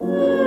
Oh.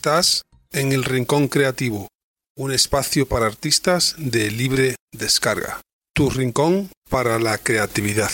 Estás en el Rincón Creativo, un espacio para artistas de libre descarga. Tu rincón para la creatividad.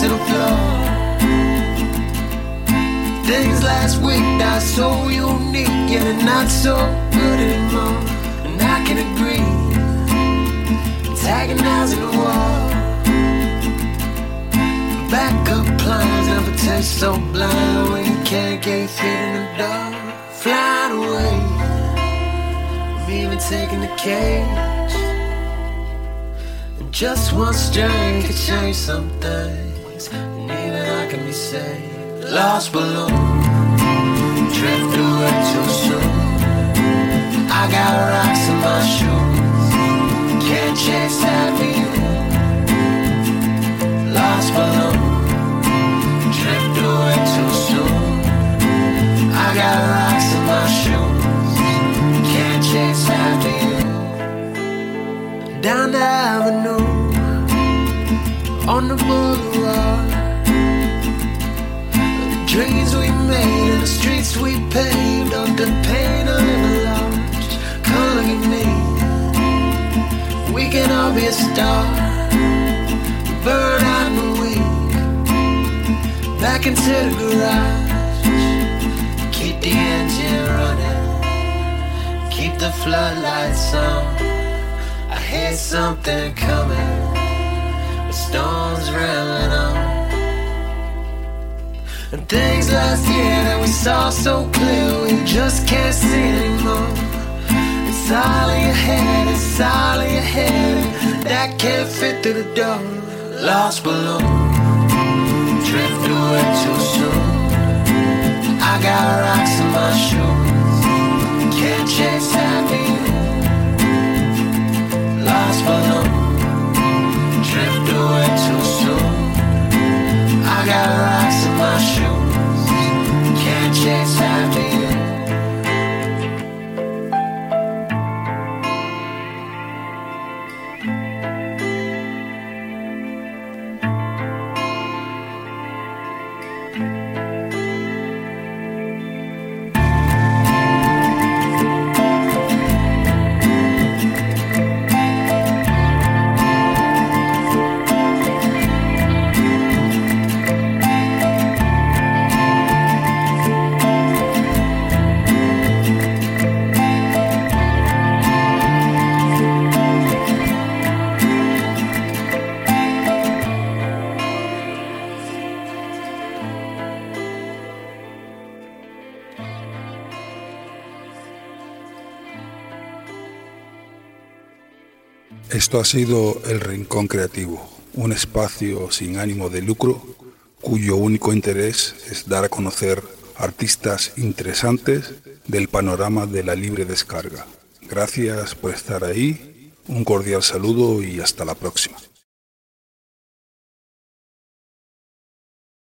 To the floor. Things last week are so unique, and they're not so good anymore. And I can agree, antagonizing the wall. Backup plans never taste so blind when you can't get feet in the door. Flying away, I'm even taking the cage. Just one strain could change some things, and be saved. Lost balloon, drift away too soon. I got rocks in my shoes, can't chase after you. Lost balloon, drift away too soon. I got rocks in my shoes, can't chase after you. Down the avenue, on the boulevard. The dreams we made and the streets we paved under the pain of large. Come look at me, we can all be a star out in a week. Back into the garage. Keep the engine running. Keep the floodlights on. I hear something coming. The storm's railing on. And things last year that we saw so clear, we just can't see anymore. It's all in your head, it's all in your head. That can't fit through the door. Lost balloon, drift away too soon. I got rocks in my shoes, can't chase after you. Lost balloon, drift away too soon. I got rocks my shoes, can't chase after you. Esto ha sido El Rincón Creativo, un espacio sin ánimo de lucro cuyo único interés es dar a conocer artistas interesantes del panorama de la libre descarga. Gracias por estar ahí, un cordial saludo y hasta la próxima.